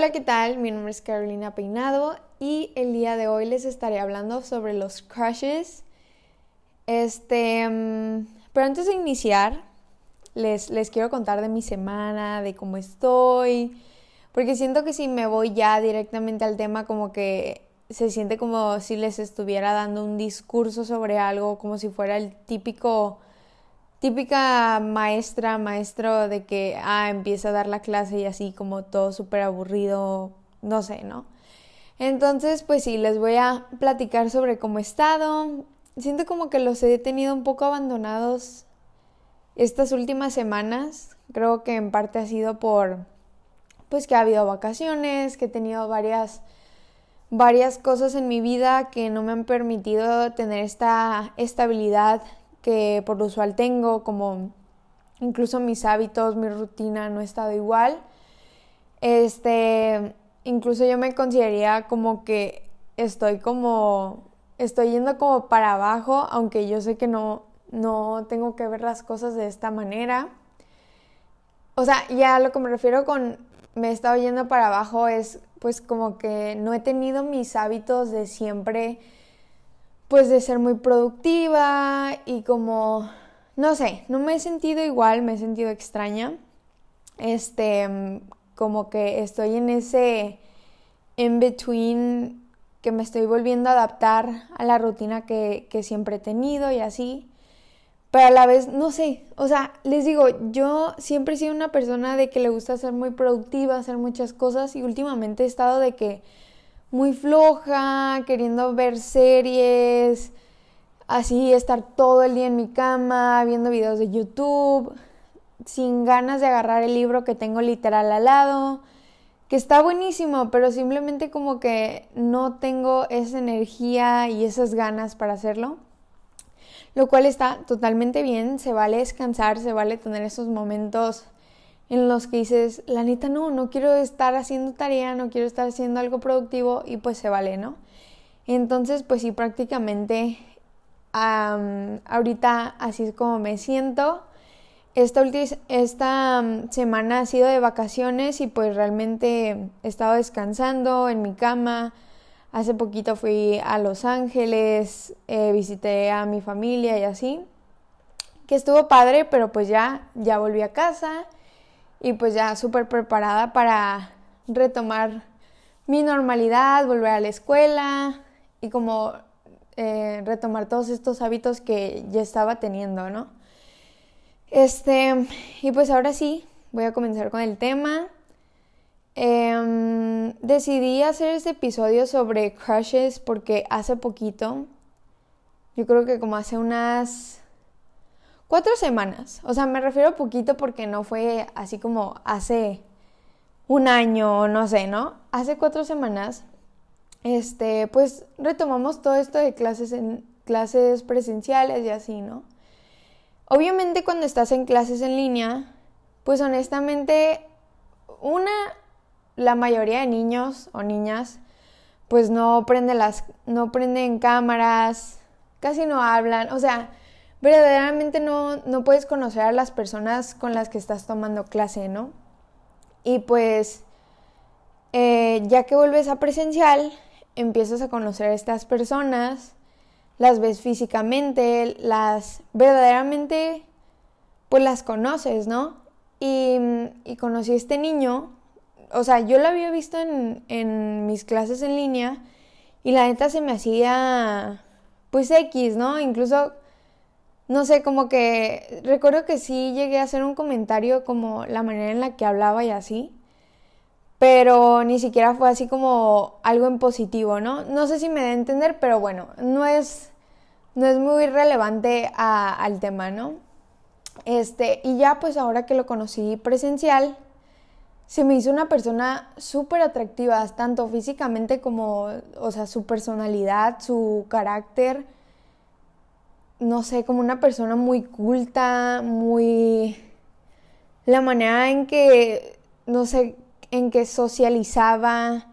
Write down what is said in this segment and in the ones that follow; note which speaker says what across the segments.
Speaker 1: Hola, ¿qué tal? Mi nombre es Carolina Peinado y el día de hoy les estaré hablando sobre los crushes. Este, mm, pero antes de iniciar, les, les quiero contar de mi semana, de cómo estoy, porque siento que si me voy ya directamente al tema, como que se siente como si les estuviera dando un discurso sobre algo, como si fuera el típico típica maestra, maestro de que, ah, empieza a dar la clase y así como todo súper aburrido, no sé, ¿no? Entonces, pues sí, les voy a platicar sobre cómo he estado. Siento como que los he tenido un poco abandonados estas últimas semanas. Creo que en parte ha sido por, pues que ha habido vacaciones, que he tenido varias varias cosas en mi vida que no me han permitido tener esta estabilidad que por lo usual tengo, como incluso mis hábitos, mi rutina no ha estado igual. Este, incluso yo me consideraría como que estoy como, estoy yendo como para abajo, aunque yo sé que no, no tengo que ver las cosas de esta manera. O sea, ya lo que me refiero con me he estado yendo para abajo es pues como que no he tenido mis hábitos de siempre pues de ser muy productiva y como, no sé, no me he sentido igual, me he sentido extraña. Este, como que estoy en ese in between que me estoy volviendo a adaptar a la rutina que, que siempre he tenido y así. Pero a la vez, no sé, o sea, les digo, yo siempre he sido una persona de que le gusta ser muy productiva, hacer muchas cosas y últimamente he estado de que muy floja, queriendo ver series, así estar todo el día en mi cama, viendo videos de YouTube, sin ganas de agarrar el libro que tengo literal al lado, que está buenísimo, pero simplemente como que no tengo esa energía y esas ganas para hacerlo. Lo cual está totalmente bien, se vale descansar, se vale tener esos momentos en los que dices, la neta no, no quiero estar haciendo tarea, no quiero estar haciendo algo productivo y pues se vale, ¿no? Entonces, pues sí, prácticamente ahorita así es como me siento. Esta, esta semana ha sido de vacaciones y pues realmente he estado descansando en mi cama. Hace poquito fui a Los Ángeles, eh, visité a mi familia y así. Que estuvo padre, pero pues ya, ya volví a casa y pues ya súper preparada para retomar mi normalidad, volver a la escuela y como eh, retomar todos estos hábitos que ya estaba teniendo, ¿no? Este, y pues ahora sí, voy a comenzar con el tema. Em, decidí hacer este episodio sobre crushes porque hace poquito, yo creo que como hace unas Cuatro semanas. O sea, me refiero a poquito porque no fue así como hace un año, no sé, ¿no? Hace cuatro semanas, este, pues retomamos todo esto de clases en clases presenciales y así, ¿no? Obviamente cuando estás en clases en línea, pues honestamente, una, la mayoría de niños o niñas, pues no prende las, no prenden cámaras, casi no hablan, o sea, verdaderamente no, no puedes conocer a las personas con las que estás tomando clase, ¿no? Y pues, eh, ya que vuelves a presencial, empiezas a conocer a estas personas, las ves físicamente, las verdaderamente, pues las conoces, ¿no? Y, y conocí a este niño, o sea, yo lo había visto en, en mis clases en línea y la neta se me hacía, pues X, ¿no? Incluso no sé, como que recuerdo que sí llegué a hacer un comentario como la manera en la que hablaba y así, pero ni siquiera fue así como algo en positivo, ¿no? No sé si me da a entender, pero bueno, no es, no es muy relevante al tema, ¿no? Este, y ya pues ahora que lo conocí presencial, se me hizo una persona súper atractiva, tanto físicamente como, o sea, su personalidad, su carácter no sé, como una persona muy culta, muy... La manera en que, no sé, en que socializaba,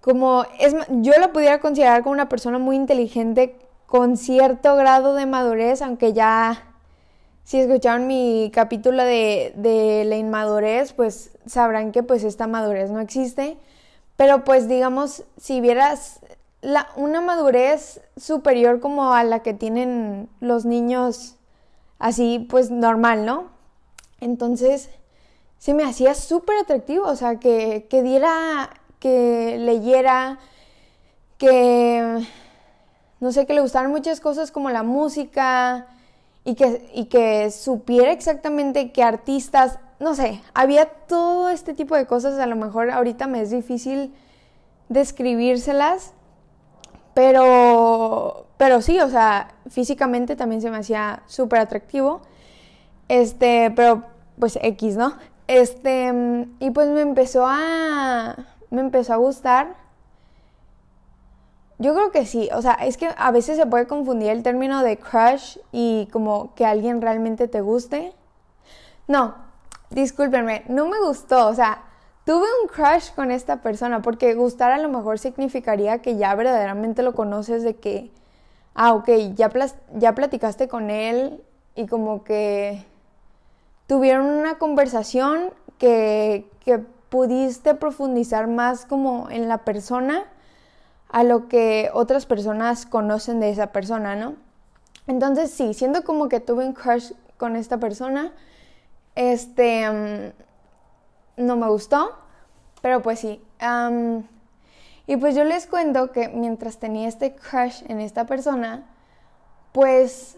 Speaker 1: como, es, yo lo pudiera considerar como una persona muy inteligente con cierto grado de madurez, aunque ya, si escucharon mi capítulo de, de la inmadurez, pues sabrán que pues esta madurez no existe. Pero pues digamos, si vieras una madurez superior como a la que tienen los niños así pues normal, ¿no? Entonces se me hacía súper atractivo, o sea, que, que diera, que leyera, que no sé, que le gustaran muchas cosas como la música y que, y que supiera exactamente qué artistas, no sé, había todo este tipo de cosas, a lo mejor ahorita me es difícil describírselas, pero, pero sí, o sea, físicamente también se me hacía súper atractivo, este, pero pues X, ¿no? Este, y pues me empezó a, me empezó a gustar yo creo que sí, o sea, es que a veces se puede confundir el término de crush y como que alguien realmente te guste. No, discúlpenme, no me gustó, o sea, tuve un crush con esta persona porque gustar a lo mejor significaría que ya verdaderamente lo conoces de que, ah, ok, ya, ya platicaste con él y como que tuvieron una conversación que, que pudiste profundizar más como en la persona a lo que otras personas conocen de esa persona, ¿no? Entonces sí, siendo como que tuve un crush con esta persona, este, mm, no me gustó, pero pues sí. y pues yo les cuento que mientras tenía este crush en esta persona, pues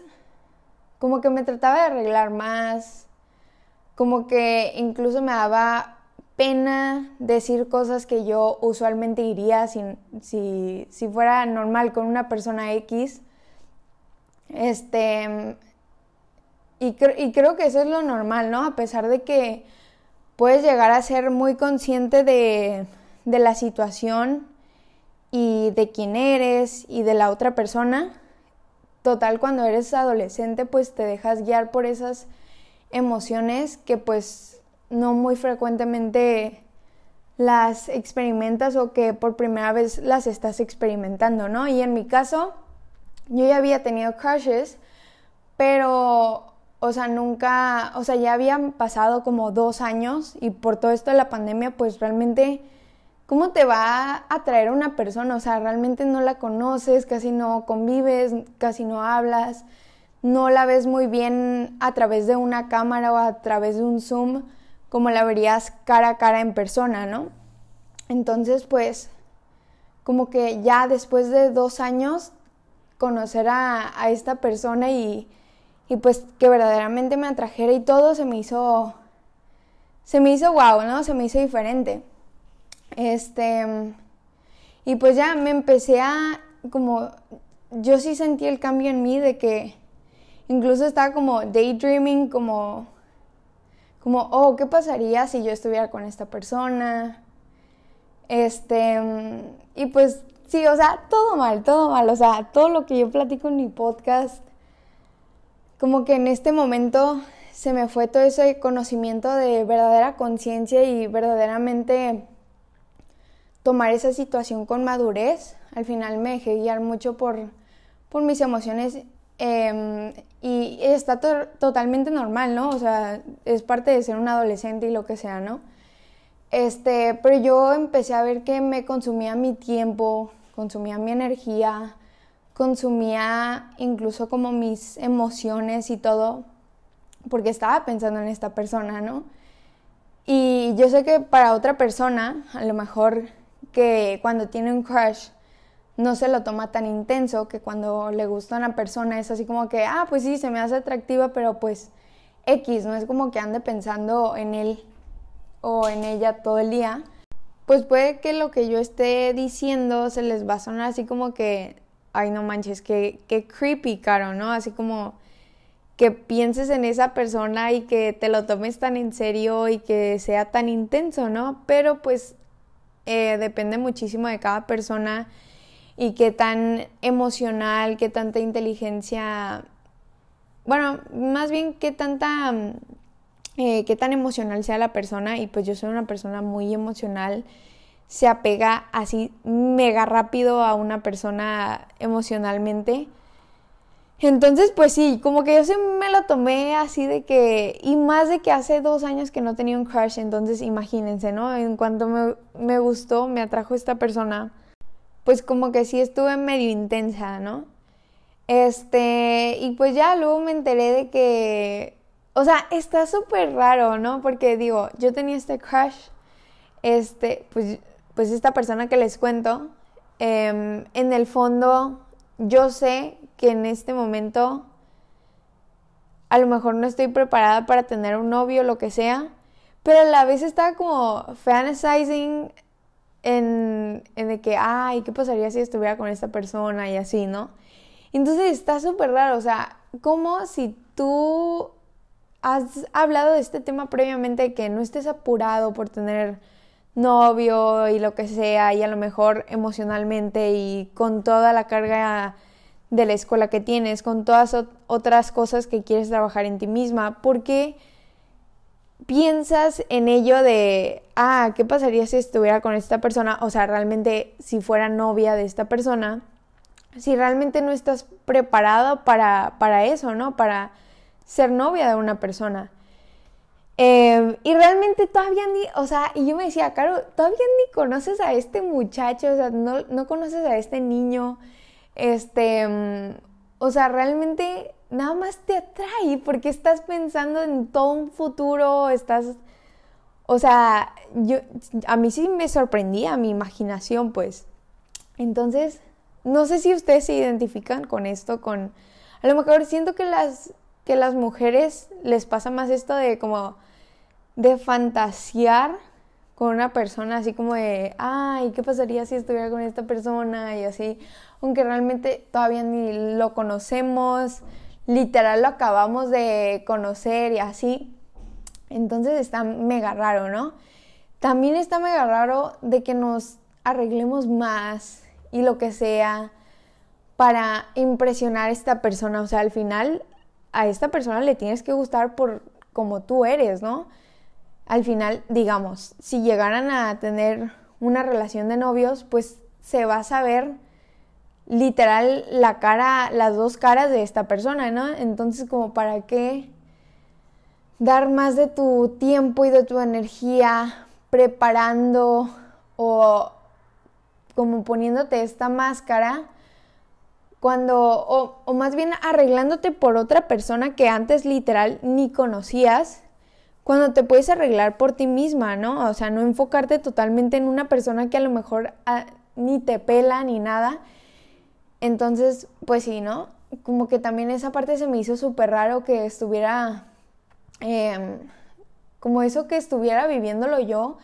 Speaker 1: como que me trataba de arreglar más, como que incluso me daba pena decir cosas que yo usualmente diría si, si, fuera normal con una persona X. Este, y, y, creo que eso es lo normal, ¿no? A pesar de que puedes llegar a ser muy consciente de, de la situación y de quién eres y de la otra persona. Total, cuando eres adolescente, pues te dejas guiar por esas emociones que pues no muy frecuentemente las experimentas o que por primera vez las estás experimentando, ¿no? Y en mi caso, yo ya había tenido crushes, pero, o sea, nunca, o sea, ya habían pasado como dos años y por todo esto de la pandemia, pues realmente, ¿cómo te va a atraer una persona? O sea, realmente no la conoces, casi no convives, casi no hablas, no la ves muy bien a través de una cámara o a través de un Zoom como la verías cara a cara en persona, ¿no? Entonces, pues, como que ya después de dos años, conocer a, esta persona y, y, pues que verdaderamente me atrajera y todo se me hizo, se me hizo wow, ¿no? Se me hizo diferente. Este, y pues ya me empecé a, como, yo sí sentí el cambio en mí de que incluso estaba como daydreaming, como como, oh, ¿qué pasaría si yo estuviera con esta persona? Este, y pues sí, o sea, todo mal, todo mal, o sea, todo lo que yo platico en mi podcast, como que en este momento se me fue todo ese conocimiento de verdadera conciencia y verdaderamente tomar esa situación con madurez. Al final me dejé guiar mucho por, por mis emociones Em, y está totalmente normal, ¿no? O sea, es parte de ser un adolescente y lo que sea, ¿no? Este, pero yo empecé a ver que me consumía mi tiempo, consumía mi energía, consumía incluso como mis emociones y todo, porque estaba pensando en esta persona, ¿no? Y yo sé que para otra persona, a lo mejor que cuando tiene un crush, no se lo toma tan intenso que cuando le gusta a una persona es así como que, ah, pues sí, se me hace atractiva, pero pues X, no es como que ande pensando en él o en ella todo el día. Pues puede que lo que yo esté diciendo se les va a sonar así como que, ay, no manches, que, que creepy, caro, ¿no? Así como que pienses en esa persona y que te lo tomes tan en serio y que sea tan intenso, ¿no? Pero pues eh, depende muchísimo de cada persona y qué tan emocional, qué tanta inteligencia, bueno, más bien qué tanta, eh, qué tan emocional sea la persona y pues yo soy una persona muy emocional, se apega así mega rápido a una persona emocionalmente. Entonces, pues sí, como que yo se me lo tomé así de que, y más de que hace dos años que no tenía un crush, entonces imagínense, ¿no? En cuanto me, me gustó, me atrajo esta persona, pues como que sí estuve medio intensa, ¿no? Este, y pues ya luego me enteré de que, o sea, está súper raro, ¿no? Porque digo, yo tenía este crush, este, pues, pues esta persona que les cuento, em, en el fondo yo sé que en este momento a lo mejor no estoy preparada para tener un novio, lo que sea, pero a la vez estaba como fantasizing en, en de que, ay, ¿qué pasaría si estuviera con esta persona y así, ¿no? Entonces está súper raro, o sea, como si tú has hablado de este tema previamente, que no estés apurado por tener novio y lo que sea, y a lo mejor emocionalmente y con toda la carga de la escuela que tienes, con todas otras cosas que quieres trabajar en ti misma, porque piensas en ello de, ah, ¿qué pasaría si estuviera con esta persona? O sea, realmente si fuera novia de esta persona, si realmente no estás preparado para, para eso, ¿no? Para ser novia de una persona. Em, y realmente todavía ni, o sea, y yo me decía, Caro, todavía ni conoces a este muchacho, o sea, no, no conoces a este niño, este, mm, o sea, realmente nada más te atrae porque estás pensando en todo un futuro, estás, o sea, yo, a mí sí me sorprendía mi imaginación, pues. Entonces, no sé si ustedes se identifican con esto, con, a lo mejor siento que las, que las mujeres les pasa más esto de como, de fantasear con una persona, así como de, ay, ¿qué pasaría si estuviera con esta persona? Y así, aunque realmente todavía ni lo conocemos, literal lo acabamos de conocer y así. Entonces está mega raro, ¿no? También está mega raro de que nos arreglemos más y lo que sea para impresionar a esta persona. O sea, al final a esta persona le tienes que gustar por como tú eres, ¿no? Al final, digamos, si llegaran a tener una relación de novios, pues se va a saber literal la cara, las dos caras de esta persona, ¿no? Entonces, como para qué dar más de tu tiempo y de tu energía preparando o como poniéndote esta máscara cuando, o, o, más bien arreglándote por otra persona que antes literal ni conocías, cuando te puedes arreglar por ti misma, ¿no? O sea, no enfocarte totalmente en una persona que a lo mejor ah, ni te pela ni nada entonces, pues sí, ¿no? Como que también esa parte se me hizo súper raro que estuviera, em, como eso que estuviera viviéndolo yo,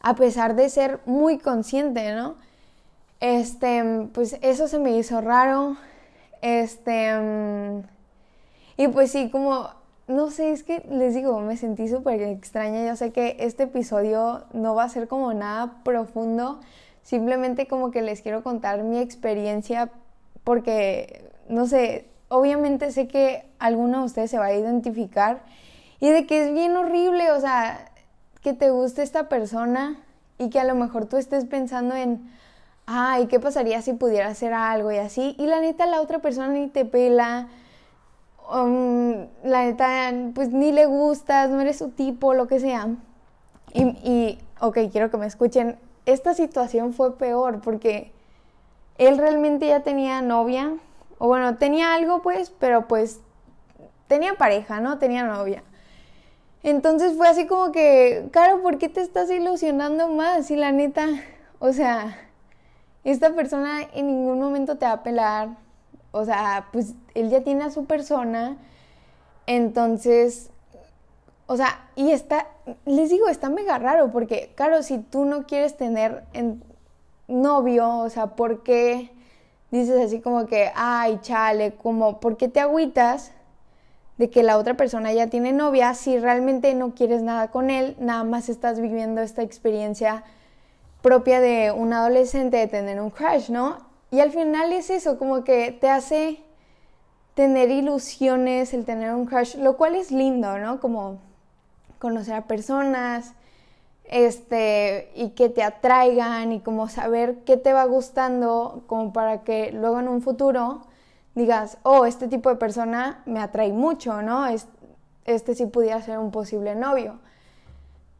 Speaker 1: a pesar de ser muy consciente, ¿no? Este, pues eso se me hizo raro. Este, y pues sí, como, no sé, es que les digo, me sentí súper extraña. Yo sé que este episodio no va a ser como nada profundo, simplemente como que les quiero contar mi experiencia porque, no sé, obviamente sé que alguno de ustedes se va a identificar y de que es bien horrible, o sea, que te guste esta persona y que a lo mejor tú estés pensando en, ay, ¿qué pasaría si pudiera hacer algo y así? Y la neta, la otra persona ni te pela, um, la neta, pues ni le gustas, no eres su tipo, lo que sea. Y, ok, quiero que me escuchen, esta situación fue peor porque él realmente ya tenía novia, o bueno, tenía algo pues, pero pues tenía pareja, ¿no? Tenía novia. Entonces fue así como que, Caro, ¿por qué te estás ilusionando más? Y la neta, o sea, esta persona en ningún momento te va a pelar. O sea, pues él ya tiene a su persona. Entonces, o sea, y está, les digo, está mega raro porque, claro, si tú no quieres tener en, novio, o sea, ¿por qué dices así como que, ay, chale, como, ¿por qué te agüitas de que la otra persona ya tiene novia si realmente no quieres nada con él, nada más estás viviendo esta experiencia propia de un adolescente de tener un crush, ¿no? Y al final es eso, como que te hace tener ilusiones, el tener un crush, lo cual es lindo, ¿no? Como conocer a personas, este, y que te atraigan y como saber qué te va gustando, como para que luego en un futuro digas, oh, este tipo de persona me atrae mucho, ¿no? Este sí pudiera ser un posible novio.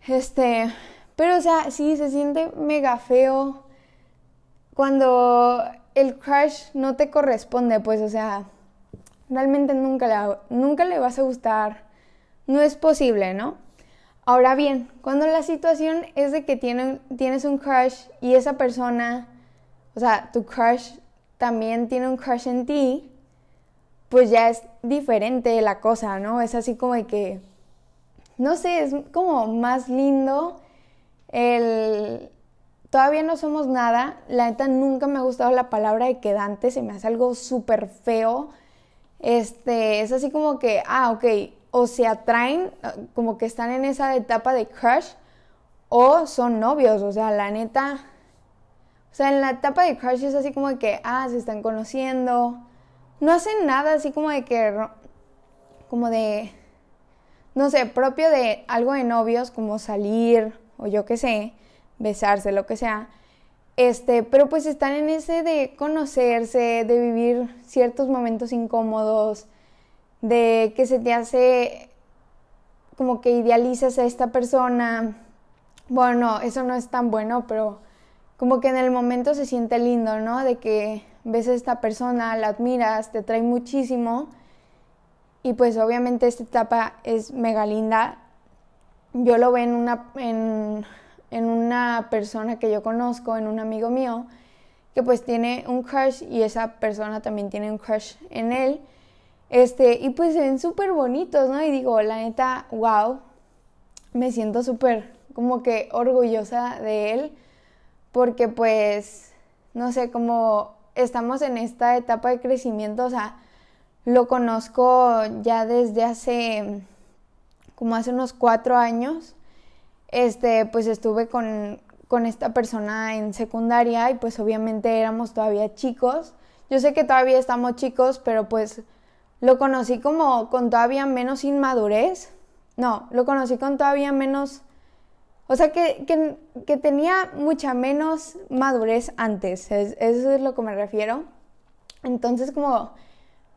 Speaker 1: Este, pero o sea, sí se siente mega feo cuando el crush no te corresponde, pues, o sea, realmente nunca le, nunca le vas a gustar. No es posible, ¿no? Ahora bien, cuando la situación es de que tienes un crush y esa persona, o sea, tu crush también tiene un crush en ti, pues ya es diferente la cosa, ¿no? Es así como de que, no sé, es como más lindo el Todavía no somos nada. La neta nunca me ha gustado la palabra de quedante, se me hace algo súper feo. Este, es así como que, ah, ok, o se atraen, como que están en esa etapa de crush, o son novios, o sea, la neta. O sea, en la etapa de crush es así como que, ah, se están conociendo. No hacen nada así como de que, como de, no sé, propio de algo de novios, como salir, o yo qué sé besarse, lo que sea. Este, pero pues están en ese de conocerse, de vivir ciertos momentos incómodos, de que se te hace como que idealizas a esta persona. Bueno, eso no es tan bueno, pero como que en el momento se siente lindo, ¿no? De que ves a esta persona, la admiras, te trae muchísimo. Y pues obviamente esta etapa es mega linda. Yo lo veo en una en en una persona que yo conozco, en un amigo mío, que pues tiene un crush y esa persona también tiene un crush en él. Este, y pues se ven súper bonitos, ¿no? Y digo, la neta, wow, me siento súper como que orgullosa de él, porque pues, no sé, como estamos en esta etapa de crecimiento, o sea, lo conozco ya desde hace, como hace unos cuatro años, este, pues estuve con, esta persona en secundaria y pues obviamente éramos todavía chicos. Yo sé que todavía estamos chicos, pero pues lo conocí como con todavía menos inmadurez. No, lo conocí con todavía menos... O sea, que, que, tenía mucha menos madurez antes. eso es lo que me refiero. Entonces como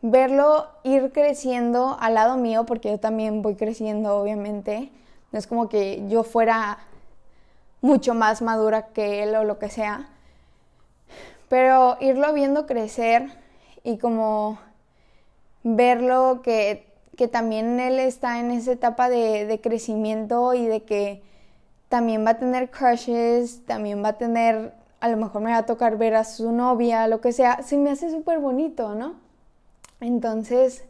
Speaker 1: verlo ir creciendo al lado mío, porque yo también voy creciendo, obviamente no es como que yo fuera mucho más madura que él o lo que sea. Pero irlo viendo crecer y como verlo que, también él está en esa etapa de, de, crecimiento y de que también va a tener crushes, también va a tener, a lo mejor me va a tocar ver a su novia, lo que sea, se me hace súper bonito, ¿no? Entonces,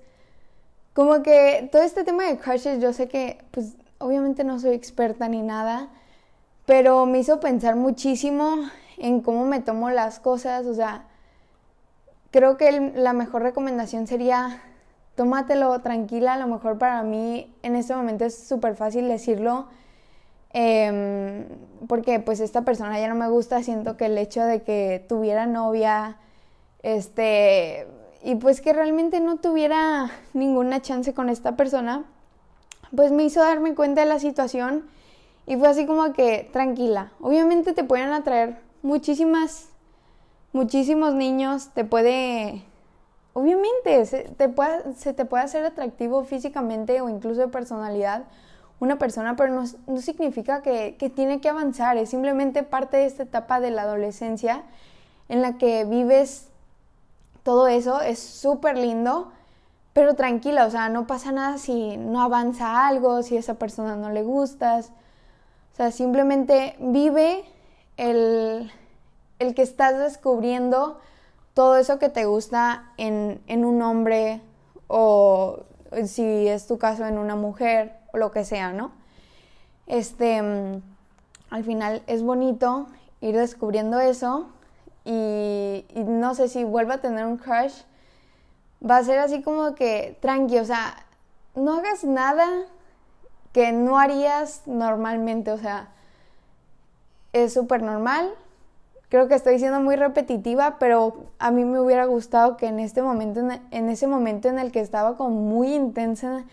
Speaker 1: como que todo este tema de crushes, yo sé que pues obviamente no soy experta ni nada, pero me hizo pensar muchísimo en cómo me tomo las cosas, o sea, creo que la mejor recomendación sería tómatelo tranquila, a lo mejor para mí en este momento es súper fácil decirlo, em, porque pues esta persona ya no me gusta, siento que el hecho de que tuviera novia, este, y pues que realmente no tuviera ninguna chance con esta persona, pues me hizo darme cuenta de la situación y fue así como que tranquila. Obviamente te pueden atraer muchísimas, muchísimos niños, te puede, obviamente se te puede, se te hacer atractivo físicamente o incluso de personalidad una persona, pero no, no significa que, que tiene que avanzar, es simplemente parte de esta etapa de la adolescencia en la que vives todo eso, es súper lindo pero tranquila, o sea, no pasa nada si no avanza algo, si a esa persona no le gustas. O sea, simplemente vive el, el que estás descubriendo todo eso que te gusta en, en un hombre o si es tu caso en una mujer o lo que sea, ¿no? Este, mm, al final es bonito ir descubriendo eso y, y no sé si vuelvo a tener un crush va a ser así como que tranqui, o sea, no hagas nada que no harías normalmente, o sea, es súper normal. Creo que estoy siendo muy repetitiva, pero a mí me hubiera gustado que en este momento, en ese momento en el que estaba como muy intensa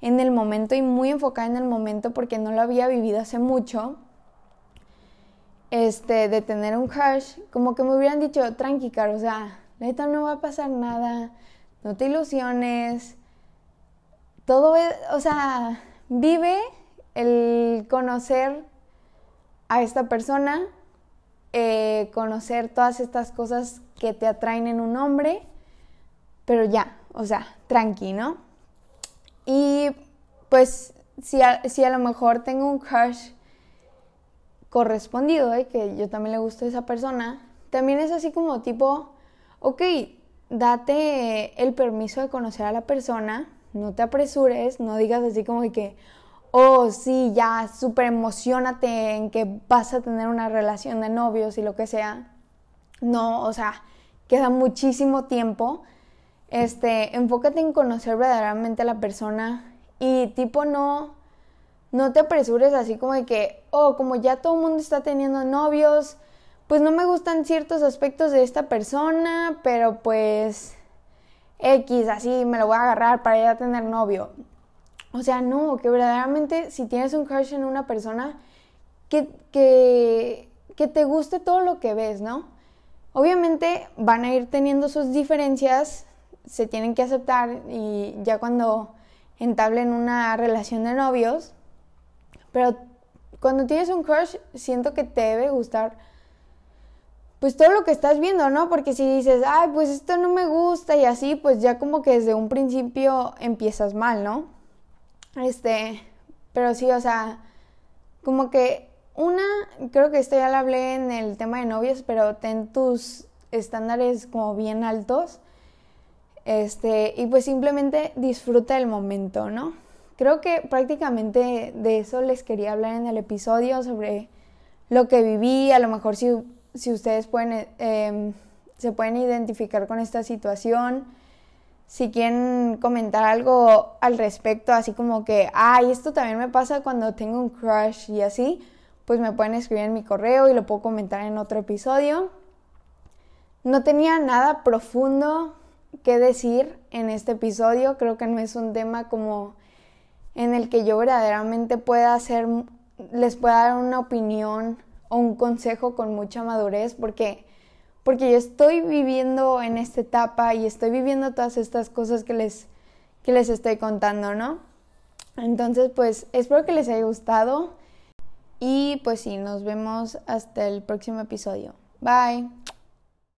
Speaker 1: en el momento y muy enfocada en el momento porque no lo había vivido hace mucho, este, de tener un crush, como que me hubieran dicho, tranqui, Caro, o sea, neta no va a pasar nada, no te ilusiones. Todo es, o sea, vive el conocer a esta persona, eh, conocer todas estas cosas que te atraen en un hombre, pero ya, o sea, tranqui, ¿no? Y pues si a, si a lo mejor tengo un crush correspondido, ¿eh? que yo también le gusto a esa persona, también es así como tipo, ok, date el permiso de conocer a la persona, no te apresures, no digas así como que, oh, sí, ya, súper emocionate en que vas a tener una relación de novios y lo que sea. No, o sea, queda muchísimo tiempo. Este, enfócate en conocer verdaderamente a la persona y tipo no, no te apresures así como de que, oh, como ya todo el mundo está teniendo novios, pues no me gustan ciertos aspectos de esta persona, pero pues X, así me lo voy a agarrar para ya tener novio. O sea, no, que verdaderamente si tienes un crush en una persona, que, que, que te guste todo lo que ves, ¿no? Obviamente van a ir teniendo sus diferencias, se tienen que aceptar y ya cuando entablen una relación de novios, pero cuando tienes un crush siento que te debe gustar pues todo lo que estás viendo, ¿no? Porque si dices, ay, pues esto no me gusta y así, pues ya como que desde un principio empiezas mal, ¿no? Este, pero sí, o sea, como que una, creo que esto ya lo hablé en el tema de novios, pero ten tus estándares como bien altos. Este, y pues simplemente disfruta el momento, ¿no? Creo que prácticamente de eso les quería hablar en el episodio sobre lo que viví, a lo mejor si si ustedes pueden, em, se pueden identificar con esta situación. Si quieren comentar algo al respecto, así como que, ay, esto también me pasa cuando tengo un crush y así, pues me pueden escribir en mi correo y lo puedo comentar en otro episodio. No tenía nada profundo que decir en este episodio, creo que no es un tema como en el que yo verdaderamente pueda hacer, les pueda dar una opinión o un consejo con mucha madurez porque porque yo estoy viviendo en esta etapa y estoy viviendo todas estas cosas que les que les estoy contando, ¿no? Entonces, pues espero que les haya gustado y pues sí, nos vemos hasta el próximo episodio. Bye.